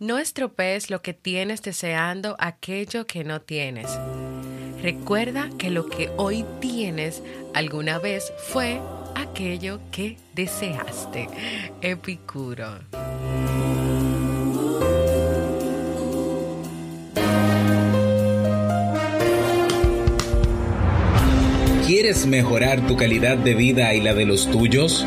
No estropees lo que tienes deseando aquello que no tienes. Recuerda que lo que hoy tienes alguna vez fue aquello que deseaste. Epicuro. ¿Quieres mejorar tu calidad de vida y la de los tuyos?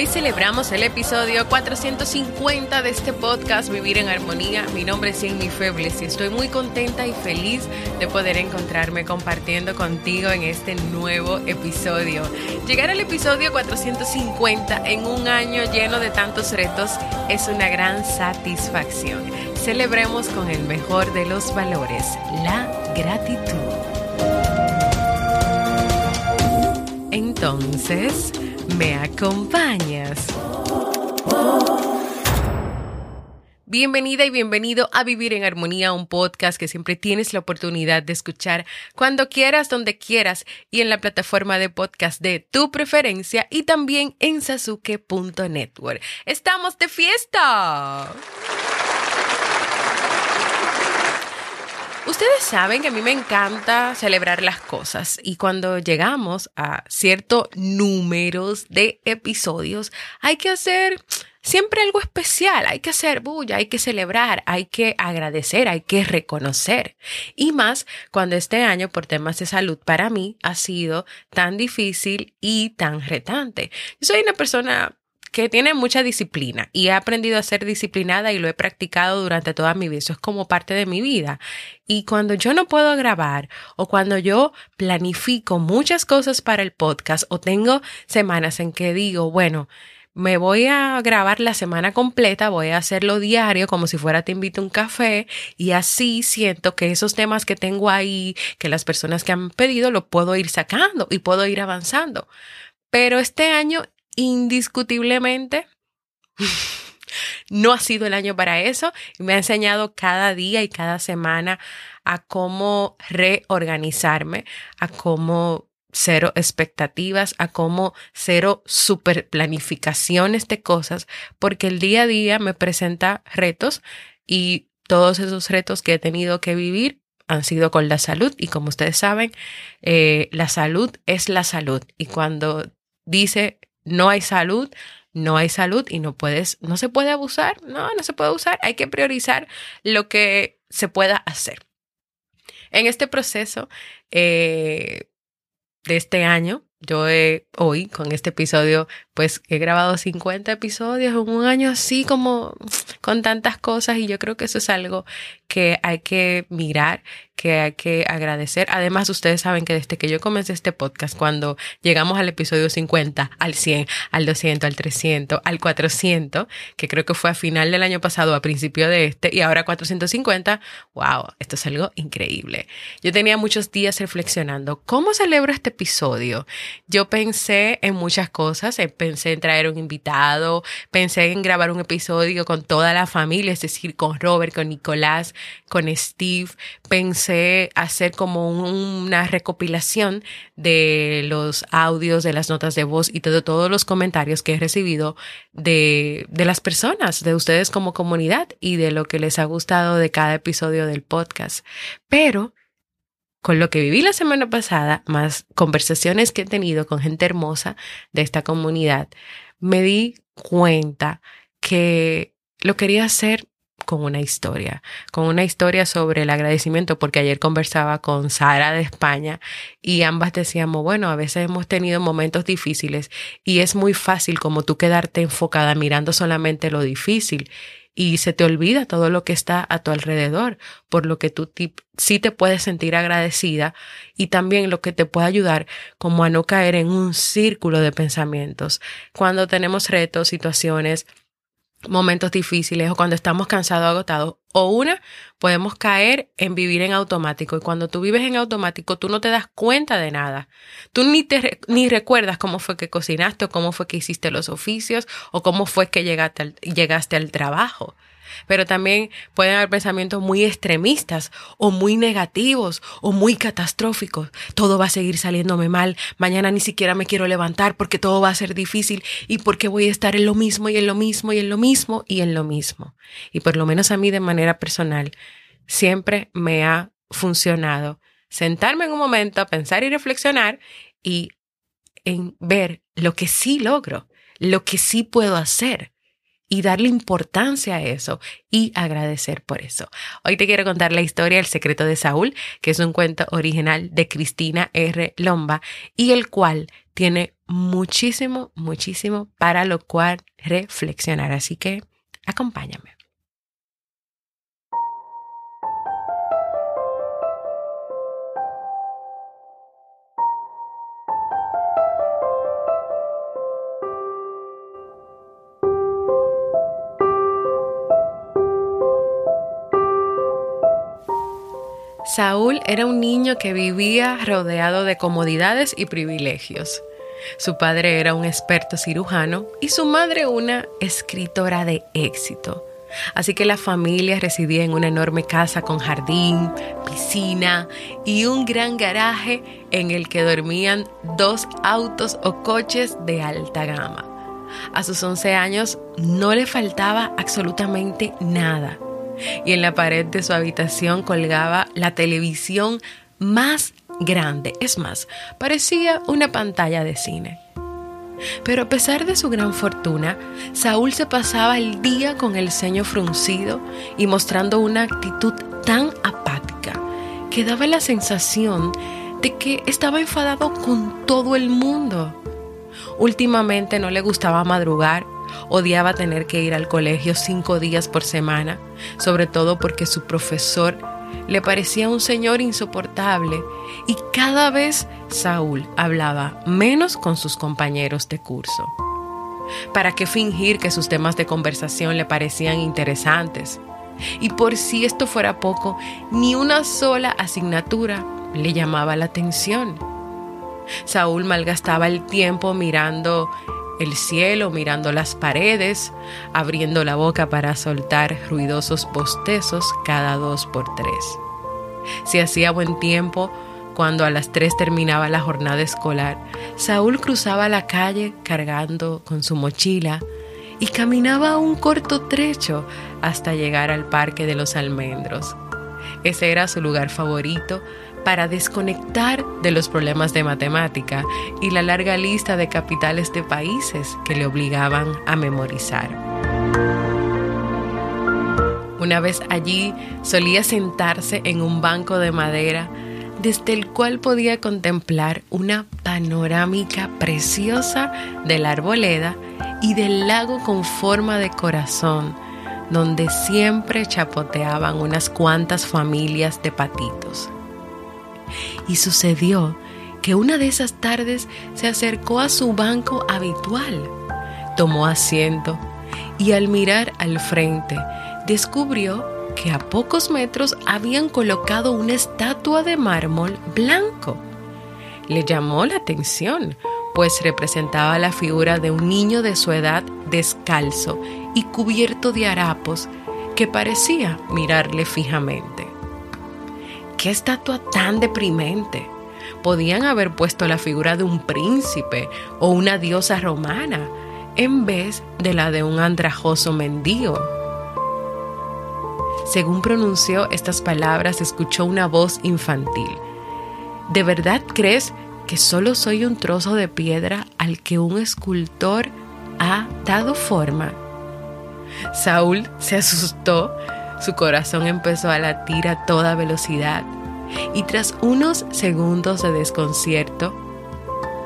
Hoy celebramos el episodio 450 de este podcast Vivir en Armonía. Mi nombre es Amy Febles y estoy muy contenta y feliz de poder encontrarme compartiendo contigo en este nuevo episodio. Llegar al episodio 450 en un año lleno de tantos retos es una gran satisfacción. Celebremos con el mejor de los valores, la gratitud. Entonces, ¿Me acompañas? Bienvenida y bienvenido a Vivir en Armonía, un podcast que siempre tienes la oportunidad de escuchar cuando quieras, donde quieras y en la plataforma de podcast de tu preferencia y también en sasuke.network. ¡Estamos de fiesta! Ustedes saben que a mí me encanta celebrar las cosas y cuando llegamos a ciertos números de episodios hay que hacer siempre algo especial, hay que hacer bulla, hay que celebrar, hay que agradecer, hay que reconocer. Y más cuando este año por temas de salud para mí ha sido tan difícil y tan retante. Yo soy una persona que tiene mucha disciplina y he aprendido a ser disciplinada y lo he practicado durante toda mi vida. Eso es como parte de mi vida. Y cuando yo no puedo grabar o cuando yo planifico muchas cosas para el podcast o tengo semanas en que digo, bueno, me voy a grabar la semana completa, voy a hacerlo diario como si fuera te invito a un café y así siento que esos temas que tengo ahí, que las personas que han pedido, lo puedo ir sacando y puedo ir avanzando. Pero este año indiscutiblemente no ha sido el año para eso. Y me ha enseñado cada día y cada semana a cómo reorganizarme, a cómo cero expectativas, a cómo cero super planificaciones de cosas, porque el día a día me presenta retos y todos esos retos que he tenido que vivir han sido con la salud. Y como ustedes saben, eh, la salud es la salud. Y cuando dice no hay salud, no hay salud y no puedes, no se puede abusar, no, no se puede usar, hay que priorizar lo que se pueda hacer. En este proceso eh, de este año, yo he, hoy con este episodio, pues he grabado 50 episodios en un año así como con tantas cosas y yo creo que eso es algo que hay que mirar, que hay que agradecer. Además, ustedes saben que desde que yo comencé este podcast, cuando llegamos al episodio 50, al 100, al 200, al 300, al 400, que creo que fue a final del año pasado, a principio de este, y ahora 450, wow, esto es algo increíble. Yo tenía muchos días reflexionando, ¿cómo celebro este episodio? Yo pensé en muchas cosas, pensé en traer un invitado, pensé en grabar un episodio con toda la familia, es decir, con Robert, con Nicolás, con Steve, pensé hacer como una recopilación de los audios, de las notas de voz y de todos los comentarios que he recibido de, de las personas, de ustedes como comunidad y de lo que les ha gustado de cada episodio del podcast. Pero con lo que viví la semana pasada, más conversaciones que he tenido con gente hermosa de esta comunidad, me di cuenta que lo quería hacer con una historia, con una historia sobre el agradecimiento, porque ayer conversaba con Sara de España y ambas decíamos, bueno, a veces hemos tenido momentos difíciles y es muy fácil como tú quedarte enfocada mirando solamente lo difícil y se te olvida todo lo que está a tu alrededor, por lo que tú sí te puedes sentir agradecida y también lo que te puede ayudar como a no caer en un círculo de pensamientos. Cuando tenemos retos, situaciones, momentos difíciles o cuando estamos cansados, agotados. O una, podemos caer en vivir en automático. Y cuando tú vives en automático, tú no te das cuenta de nada. Tú ni, te, ni recuerdas cómo fue que cocinaste o cómo fue que hiciste los oficios o cómo fue que llegaste llegaste al trabajo pero también pueden haber pensamientos muy extremistas o muy negativos o muy catastróficos. Todo va a seguir saliéndome mal, mañana ni siquiera me quiero levantar porque todo va a ser difícil y porque voy a estar en lo mismo y en lo mismo y en lo mismo y en lo mismo. Y por lo menos a mí de manera personal, siempre me ha funcionado sentarme en un momento a pensar y reflexionar y en ver lo que sí logro, lo que sí puedo hacer y darle importancia a eso y agradecer por eso. Hoy te quiero contar la historia El secreto de Saúl, que es un cuento original de Cristina R. Lomba y el cual tiene muchísimo, muchísimo para lo cual reflexionar. Así que acompáñame. Saúl era un niño que vivía rodeado de comodidades y privilegios. Su padre era un experto cirujano y su madre una escritora de éxito. Así que la familia residía en una enorme casa con jardín, piscina y un gran garaje en el que dormían dos autos o coches de alta gama. A sus 11 años no le faltaba absolutamente nada y en la pared de su habitación colgaba la televisión más grande. Es más, parecía una pantalla de cine. Pero a pesar de su gran fortuna, Saúl se pasaba el día con el ceño fruncido y mostrando una actitud tan apática que daba la sensación de que estaba enfadado con todo el mundo. Últimamente no le gustaba madrugar Odiaba tener que ir al colegio cinco días por semana, sobre todo porque su profesor le parecía un señor insoportable y cada vez Saúl hablaba menos con sus compañeros de curso. ¿Para qué fingir que sus temas de conversación le parecían interesantes? Y por si esto fuera poco, ni una sola asignatura le llamaba la atención. Saúl malgastaba el tiempo mirando el cielo, mirando las paredes, abriendo la boca para soltar ruidosos bostezos cada dos por tres. Si hacía buen tiempo, cuando a las tres terminaba la jornada escolar, Saúl cruzaba la calle cargando con su mochila y caminaba un corto trecho hasta llegar al Parque de los Almendros. Ese era su lugar favorito para desconectar de los problemas de matemática y la larga lista de capitales de países que le obligaban a memorizar. Una vez allí solía sentarse en un banco de madera desde el cual podía contemplar una panorámica preciosa de la arboleda y del lago con forma de corazón, donde siempre chapoteaban unas cuantas familias de patitos. Y sucedió que una de esas tardes se acercó a su banco habitual, tomó asiento y al mirar al frente descubrió que a pocos metros habían colocado una estatua de mármol blanco. Le llamó la atención, pues representaba la figura de un niño de su edad descalzo y cubierto de harapos que parecía mirarle fijamente. ¡Qué estatua tan deprimente! Podían haber puesto la figura de un príncipe o una diosa romana en vez de la de un andrajoso mendigo. Según pronunció estas palabras, escuchó una voz infantil. ¿De verdad crees que solo soy un trozo de piedra al que un escultor ha dado forma? Saúl se asustó, su corazón empezó a latir a toda velocidad y tras unos segundos de desconcierto,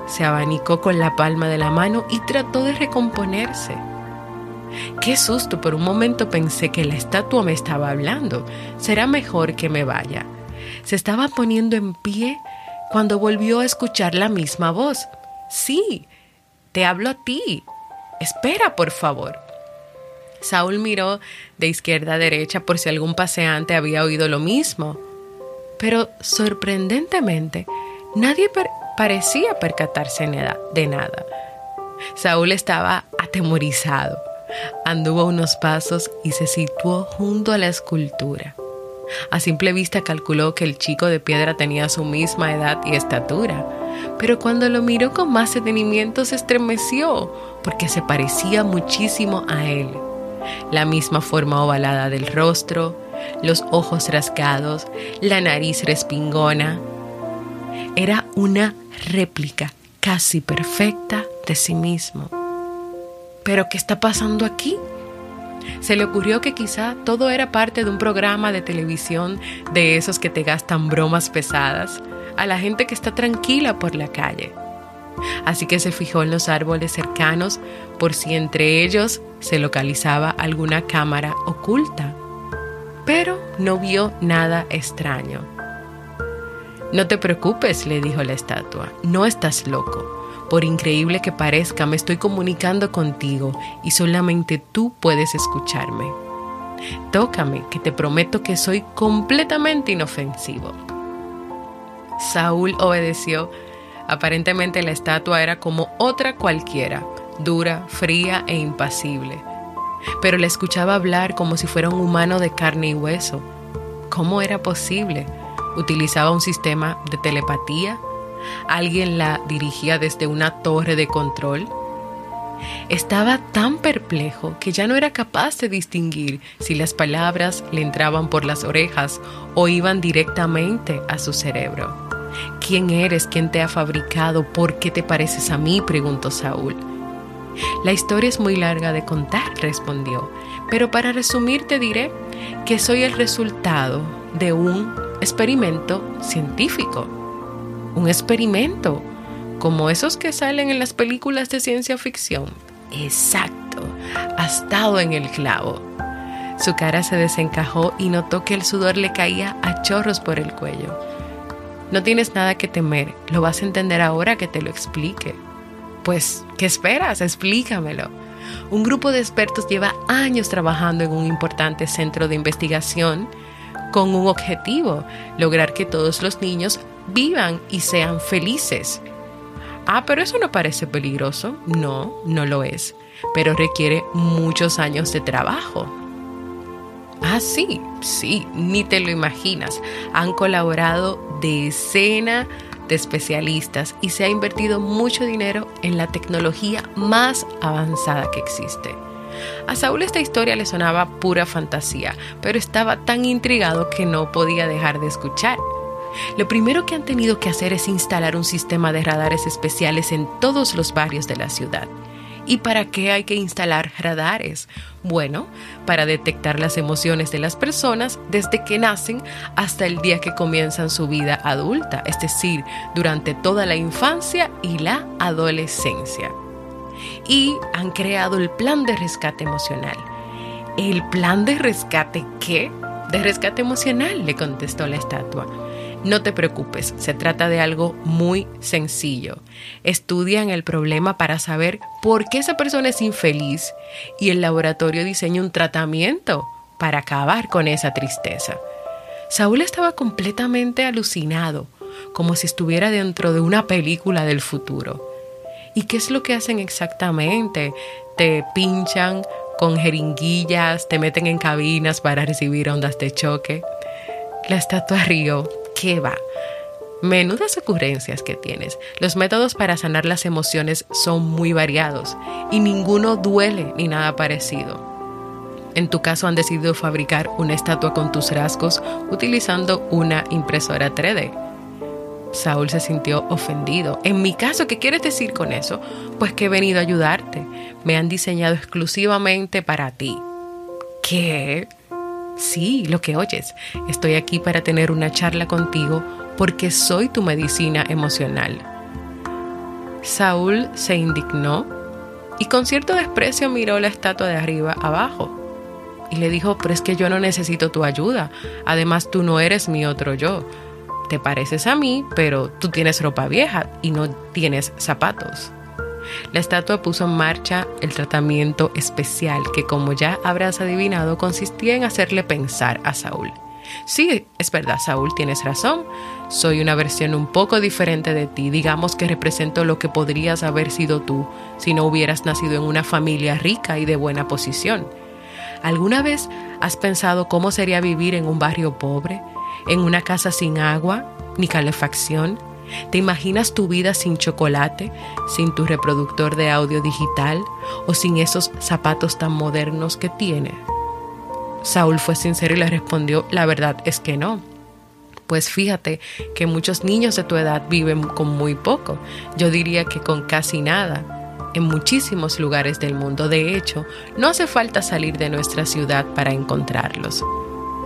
se abanicó con la palma de la mano y trató de recomponerse. Qué susto, por un momento pensé que la estatua me estaba hablando. Será mejor que me vaya. Se estaba poniendo en pie cuando volvió a escuchar la misma voz. Sí, te hablo a ti. Espera, por favor. Saúl miró de izquierda a derecha por si algún paseante había oído lo mismo. Pero sorprendentemente, nadie parecía percatarse de nada. Saúl estaba atemorizado. Anduvo unos pasos y se situó junto a la escultura. A simple vista calculó que el chico de piedra tenía su misma edad y estatura, pero cuando lo miró con más detenimiento se estremeció porque se parecía muchísimo a él. La misma forma ovalada del rostro, los ojos rasgados, la nariz respingona. Era una réplica casi perfecta de sí mismo. ¿Pero qué está pasando aquí? Se le ocurrió que quizá todo era parte de un programa de televisión de esos que te gastan bromas pesadas a la gente que está tranquila por la calle. Así que se fijó en los árboles cercanos por si entre ellos se localizaba alguna cámara oculta. Pero no vio nada extraño. No te preocupes, le dijo la estatua, no estás loco. Por increíble que parezca, me estoy comunicando contigo y solamente tú puedes escucharme. Tócame, que te prometo que soy completamente inofensivo. Saúl obedeció. Aparentemente la estatua era como otra cualquiera, dura, fría e impasible. Pero le escuchaba hablar como si fuera un humano de carne y hueso. ¿Cómo era posible? ¿Utilizaba un sistema de telepatía? alguien la dirigía desde una torre de control. Estaba tan perplejo que ya no era capaz de distinguir si las palabras le entraban por las orejas o iban directamente a su cerebro. ¿Quién eres? ¿Quién te ha fabricado? ¿Por qué te pareces a mí? preguntó Saúl. La historia es muy larga de contar, respondió, pero para resumir te diré que soy el resultado de un experimento científico un experimento, como esos que salen en las películas de ciencia ficción. Exacto, ha estado en el clavo. Su cara se desencajó y notó que el sudor le caía a chorros por el cuello. No tienes nada que temer, lo vas a entender ahora que te lo explique. Pues, ¿qué esperas? Explícamelo. Un grupo de expertos lleva años trabajando en un importante centro de investigación con un objetivo, lograr que todos los niños vivan y sean felices. Ah, pero eso no parece peligroso. No, no lo es, pero requiere muchos años de trabajo. Ah, sí, sí, ni te lo imaginas. Han colaborado decenas de especialistas y se ha invertido mucho dinero en la tecnología más avanzada que existe. A Saúl esta historia le sonaba pura fantasía, pero estaba tan intrigado que no podía dejar de escuchar. Lo primero que han tenido que hacer es instalar un sistema de radares especiales en todos los barrios de la ciudad. ¿Y para qué hay que instalar radares? Bueno, para detectar las emociones de las personas desde que nacen hasta el día que comienzan su vida adulta, es decir, durante toda la infancia y la adolescencia. Y han creado el plan de rescate emocional. ¿El plan de rescate qué? De rescate emocional, le contestó la estatua. No te preocupes, se trata de algo muy sencillo. Estudian el problema para saber por qué esa persona es infeliz y el laboratorio diseña un tratamiento para acabar con esa tristeza. Saúl estaba completamente alucinado, como si estuviera dentro de una película del futuro. ¿Y qué es lo que hacen exactamente? Te pinchan con jeringuillas, te meten en cabinas para recibir ondas de choque. La estatua rió qué va? Menudas ocurrencias que tienes. Los métodos para sanar las emociones son muy variados y ninguno duele ni nada parecido. En tu caso han decidido fabricar una estatua con tus rasgos utilizando una impresora 3D. Saúl se sintió ofendido. En mi caso, ¿qué quieres decir con eso? Pues que he venido a ayudarte. Me han diseñado exclusivamente para ti. ¿Qué? Sí, lo que oyes. Estoy aquí para tener una charla contigo porque soy tu medicina emocional. Saúl se indignó y con cierto desprecio miró la estatua de arriba abajo y le dijo, pero es que yo no necesito tu ayuda. Además, tú no eres mi otro yo. Te pareces a mí, pero tú tienes ropa vieja y no tienes zapatos. La estatua puso en marcha el tratamiento especial que, como ya habrás adivinado, consistía en hacerle pensar a Saúl. Sí, es verdad, Saúl, tienes razón. Soy una versión un poco diferente de ti. Digamos que represento lo que podrías haber sido tú si no hubieras nacido en una familia rica y de buena posición. ¿Alguna vez has pensado cómo sería vivir en un barrio pobre, en una casa sin agua ni calefacción? ¿Te imaginas tu vida sin chocolate, sin tu reproductor de audio digital o sin esos zapatos tan modernos que tiene? Saúl fue sincero y le respondió, la verdad es que no. Pues fíjate que muchos niños de tu edad viven con muy poco, yo diría que con casi nada en muchísimos lugares del mundo. De hecho, no hace falta salir de nuestra ciudad para encontrarlos.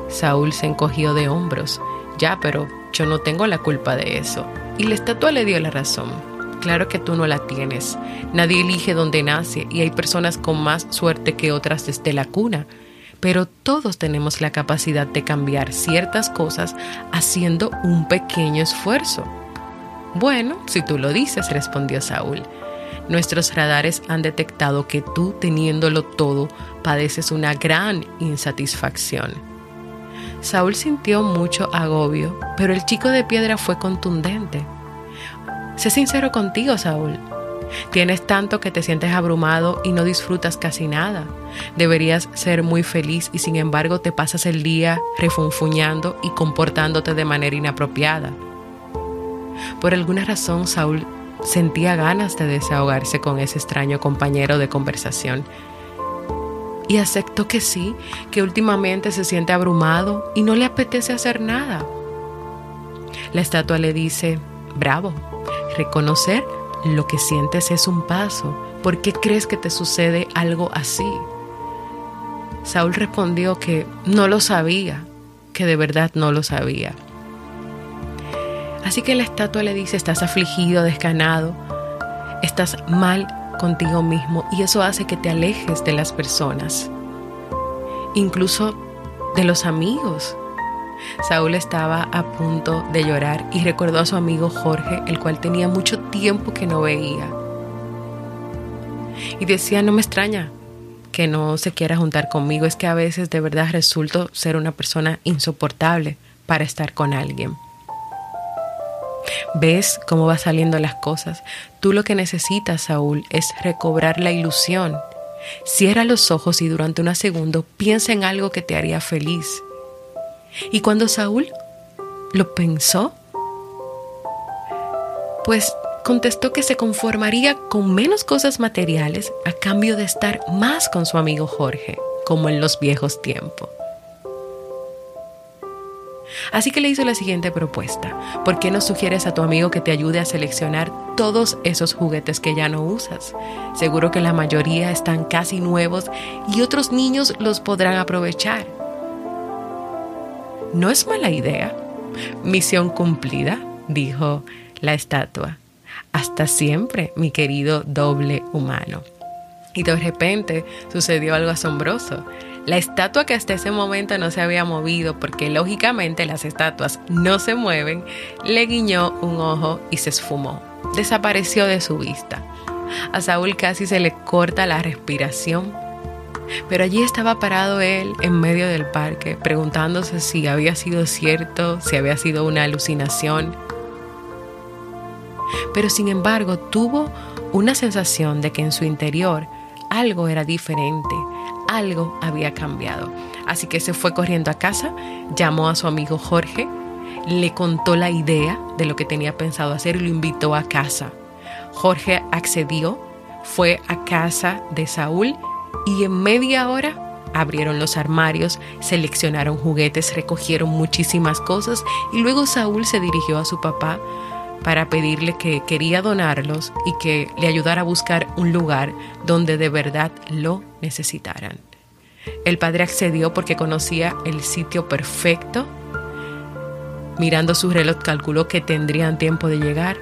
Saúl se encogió de hombros. Ya, pero yo no tengo la culpa de eso. Y la estatua le dio la razón. Claro que tú no la tienes. Nadie elige dónde nace y hay personas con más suerte que otras desde la cuna. Pero todos tenemos la capacidad de cambiar ciertas cosas haciendo un pequeño esfuerzo. Bueno, si tú lo dices, respondió Saúl. Nuestros radares han detectado que tú, teniéndolo todo, padeces una gran insatisfacción. Saúl sintió mucho agobio, pero el chico de piedra fue contundente. Sé sincero contigo, Saúl. Tienes tanto que te sientes abrumado y no disfrutas casi nada. Deberías ser muy feliz y sin embargo te pasas el día refunfuñando y comportándote de manera inapropiada. Por alguna razón, Saúl sentía ganas de desahogarse con ese extraño compañero de conversación. Y aceptó que sí, que últimamente se siente abrumado y no le apetece hacer nada. La estatua le dice, bravo, reconocer lo que sientes es un paso. ¿Por qué crees que te sucede algo así? Saúl respondió que no lo sabía, que de verdad no lo sabía. Así que la estatua le dice, estás afligido, descanado, estás mal contigo mismo y eso hace que te alejes de las personas, incluso de los amigos. Saúl estaba a punto de llorar y recordó a su amigo Jorge, el cual tenía mucho tiempo que no veía. Y decía, no me extraña que no se quiera juntar conmigo, es que a veces de verdad resulto ser una persona insoportable para estar con alguien. ¿Ves cómo va saliendo las cosas? Tú lo que necesitas, Saúl, es recobrar la ilusión. Cierra los ojos y durante un segundo piensa en algo que te haría feliz. Y cuando Saúl lo pensó, pues contestó que se conformaría con menos cosas materiales a cambio de estar más con su amigo Jorge, como en los viejos tiempos. Así que le hizo la siguiente propuesta. ¿Por qué no sugieres a tu amigo que te ayude a seleccionar todos esos juguetes que ya no usas? Seguro que la mayoría están casi nuevos y otros niños los podrán aprovechar. No es mala idea. Misión cumplida, dijo la estatua. Hasta siempre, mi querido doble humano. Y de repente sucedió algo asombroso. La estatua que hasta ese momento no se había movido, porque lógicamente las estatuas no se mueven, le guiñó un ojo y se esfumó. Desapareció de su vista. A Saúl casi se le corta la respiración. Pero allí estaba parado él en medio del parque, preguntándose si había sido cierto, si había sido una alucinación. Pero sin embargo tuvo una sensación de que en su interior algo era diferente, algo había cambiado. Así que se fue corriendo a casa, llamó a su amigo Jorge, le contó la idea de lo que tenía pensado hacer y lo invitó a casa. Jorge accedió, fue a casa de Saúl y en media hora abrieron los armarios, seleccionaron juguetes, recogieron muchísimas cosas y luego Saúl se dirigió a su papá para pedirle que quería donarlos y que le ayudara a buscar un lugar donde de verdad lo necesitaran. El padre accedió porque conocía el sitio perfecto. Mirando su reloj calculó que tendrían tiempo de llegar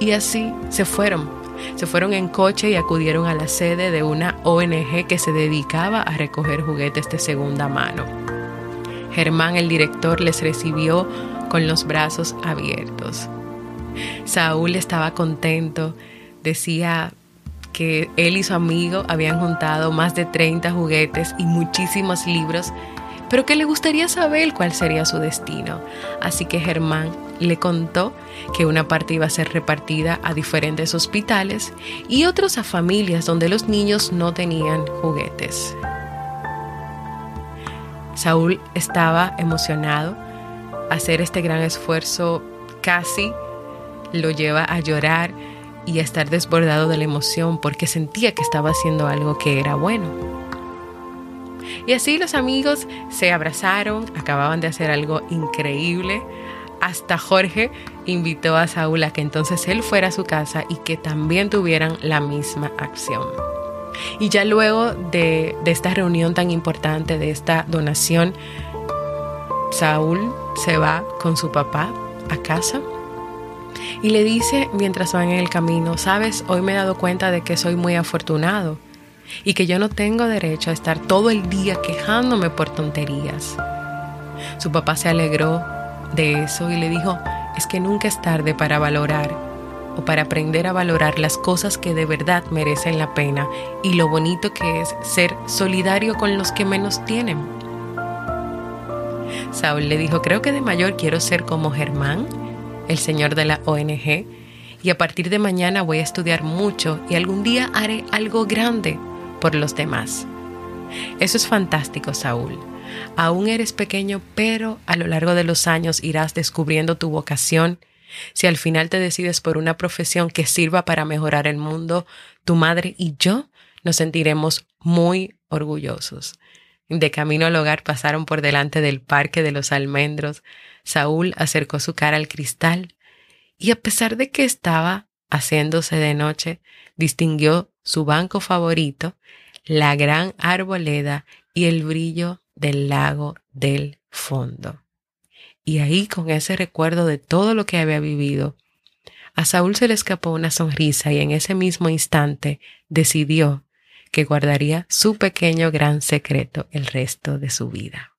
y así se fueron. Se fueron en coche y acudieron a la sede de una ONG que se dedicaba a recoger juguetes de segunda mano. Germán, el director, les recibió con los brazos abiertos. Saúl estaba contento, decía que él y su amigo habían juntado más de 30 juguetes y muchísimos libros, pero que le gustaría saber cuál sería su destino. Así que Germán le contó que una parte iba a ser repartida a diferentes hospitales y otros a familias donde los niños no tenían juguetes. Saúl estaba emocionado. Hacer este gran esfuerzo casi lo lleva a llorar y a estar desbordado de la emoción porque sentía que estaba haciendo algo que era bueno. Y así los amigos se abrazaron, acababan de hacer algo increíble. Hasta Jorge invitó a Saúl a que entonces él fuera a su casa y que también tuvieran la misma acción. Y ya luego de, de esta reunión tan importante, de esta donación, Saúl se va con su papá a casa y le dice mientras van en el camino, sabes, hoy me he dado cuenta de que soy muy afortunado y que yo no tengo derecho a estar todo el día quejándome por tonterías. Su papá se alegró de eso y le dijo, es que nunca es tarde para valorar o para aprender a valorar las cosas que de verdad merecen la pena y lo bonito que es ser solidario con los que menos tienen. Saúl le dijo, creo que de mayor quiero ser como Germán el señor de la ONG, y a partir de mañana voy a estudiar mucho y algún día haré algo grande por los demás. Eso es fantástico, Saúl. Aún eres pequeño, pero a lo largo de los años irás descubriendo tu vocación. Si al final te decides por una profesión que sirva para mejorar el mundo, tu madre y yo nos sentiremos muy orgullosos. De camino al hogar pasaron por delante del Parque de los Almendros, Saúl acercó su cara al cristal y a pesar de que estaba haciéndose de noche, distinguió su banco favorito, la gran arboleda y el brillo del lago del fondo. Y ahí, con ese recuerdo de todo lo que había vivido, a Saúl se le escapó una sonrisa y en ese mismo instante decidió que guardaría su pequeño gran secreto el resto de su vida.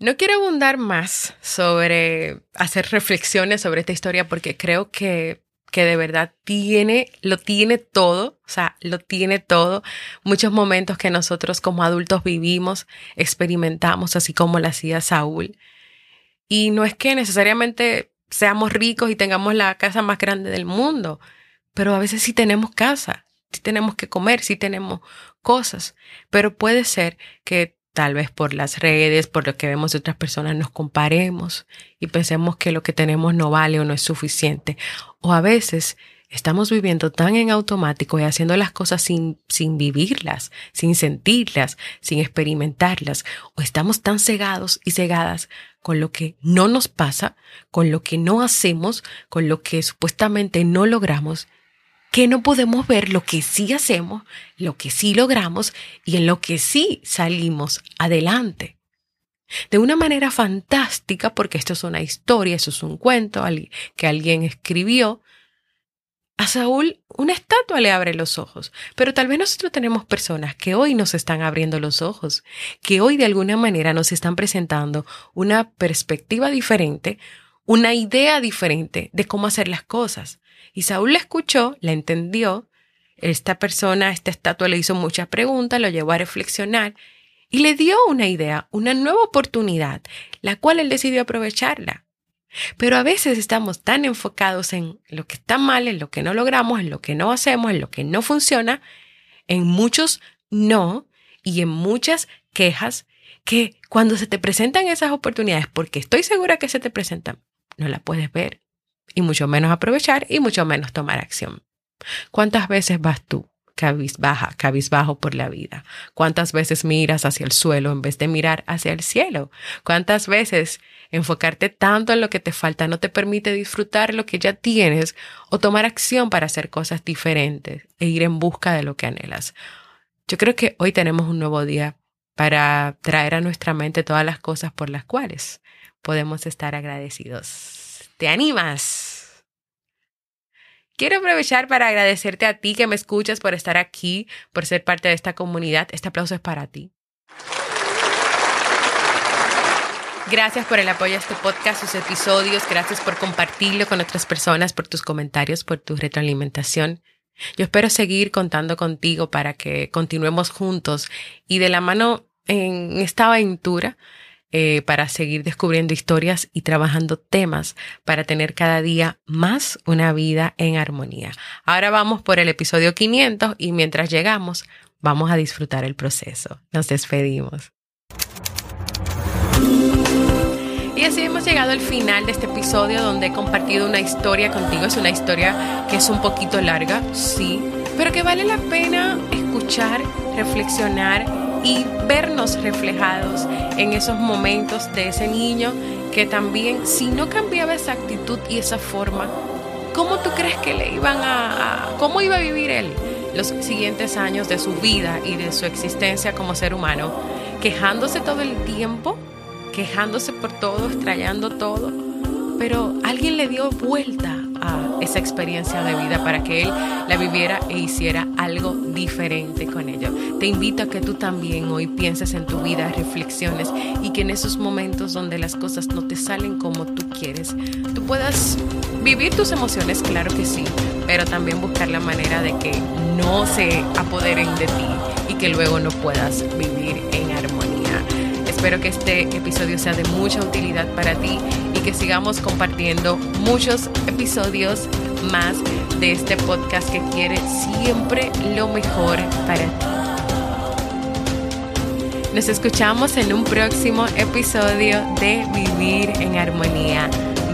No quiero abundar más sobre hacer reflexiones sobre esta historia porque creo que, que de verdad tiene, lo tiene todo, o sea, lo tiene todo. Muchos momentos que nosotros como adultos vivimos, experimentamos, así como lo hacía Saúl. Y no es que necesariamente seamos ricos y tengamos la casa más grande del mundo, pero a veces sí tenemos casa, sí tenemos que comer, sí tenemos cosas, pero puede ser que tal vez por las redes, por lo que vemos de otras personas, nos comparemos y pensemos que lo que tenemos no vale o no es suficiente. O a veces estamos viviendo tan en automático y haciendo las cosas sin, sin vivirlas, sin sentirlas, sin experimentarlas. O estamos tan cegados y cegadas con lo que no nos pasa, con lo que no hacemos, con lo que supuestamente no logramos, que no podemos ver lo que sí hacemos, lo que sí logramos y en lo que sí salimos adelante. De una manera fantástica, porque esto es una historia, eso es un cuento que alguien escribió, a Saúl una estatua le abre los ojos, pero tal vez nosotros tenemos personas que hoy nos están abriendo los ojos, que hoy de alguna manera nos están presentando una perspectiva diferente, una idea diferente de cómo hacer las cosas. Y Saúl la escuchó, la entendió, esta persona, esta estatua le hizo muchas preguntas, lo llevó a reflexionar y le dio una idea, una nueva oportunidad, la cual él decidió aprovecharla. Pero a veces estamos tan enfocados en lo que está mal, en lo que no logramos, en lo que no hacemos, en lo que no funciona, en muchos no y en muchas quejas, que cuando se te presentan esas oportunidades, porque estoy segura que se te presentan, no la puedes ver y mucho menos aprovechar y mucho menos tomar acción. ¿Cuántas veces vas tú cabizbaja, cabizbajo por la vida? ¿Cuántas veces miras hacia el suelo en vez de mirar hacia el cielo? ¿Cuántas veces enfocarte tanto en lo que te falta no te permite disfrutar lo que ya tienes o tomar acción para hacer cosas diferentes e ir en busca de lo que anhelas? Yo creo que hoy tenemos un nuevo día para traer a nuestra mente todas las cosas por las cuales podemos estar agradecidos. ¿Te animas? Quiero aprovechar para agradecerte a ti que me escuchas por estar aquí, por ser parte de esta comunidad. Este aplauso es para ti. Gracias por el apoyo a este podcast, sus episodios. Gracias por compartirlo con otras personas, por tus comentarios, por tu retroalimentación. Yo espero seguir contando contigo para que continuemos juntos y de la mano en esta aventura eh, para seguir descubriendo historias y trabajando temas para tener cada día más una vida en armonía. Ahora vamos por el episodio 500 y mientras llegamos vamos a disfrutar el proceso. Nos despedimos. Y así hemos llegado al final de este episodio donde he compartido una historia contigo. Es una historia que es un poquito larga, sí, pero que vale la pena escuchar, reflexionar y vernos reflejados en esos momentos de ese niño que también, si no cambiaba esa actitud y esa forma, ¿cómo tú crees que le iban a, cómo iba a vivir él los siguientes años de su vida y de su existencia como ser humano? Quejándose todo el tiempo, quejándose por todo, estrellando todo, pero alguien le dio vuelta esa experiencia de vida para que él la viviera e hiciera algo diferente con ello. Te invito a que tú también hoy pienses en tu vida, reflexiones y que en esos momentos donde las cosas no te salen como tú quieres, tú puedas vivir tus emociones, claro que sí, pero también buscar la manera de que no se apoderen de ti y que luego no puedas vivir en armonía. Espero que este episodio sea de mucha utilidad para ti que sigamos compartiendo muchos episodios más de este podcast que quiere siempre lo mejor para ti. Nos escuchamos en un próximo episodio de Vivir en Armonía.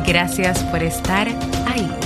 Gracias por estar ahí.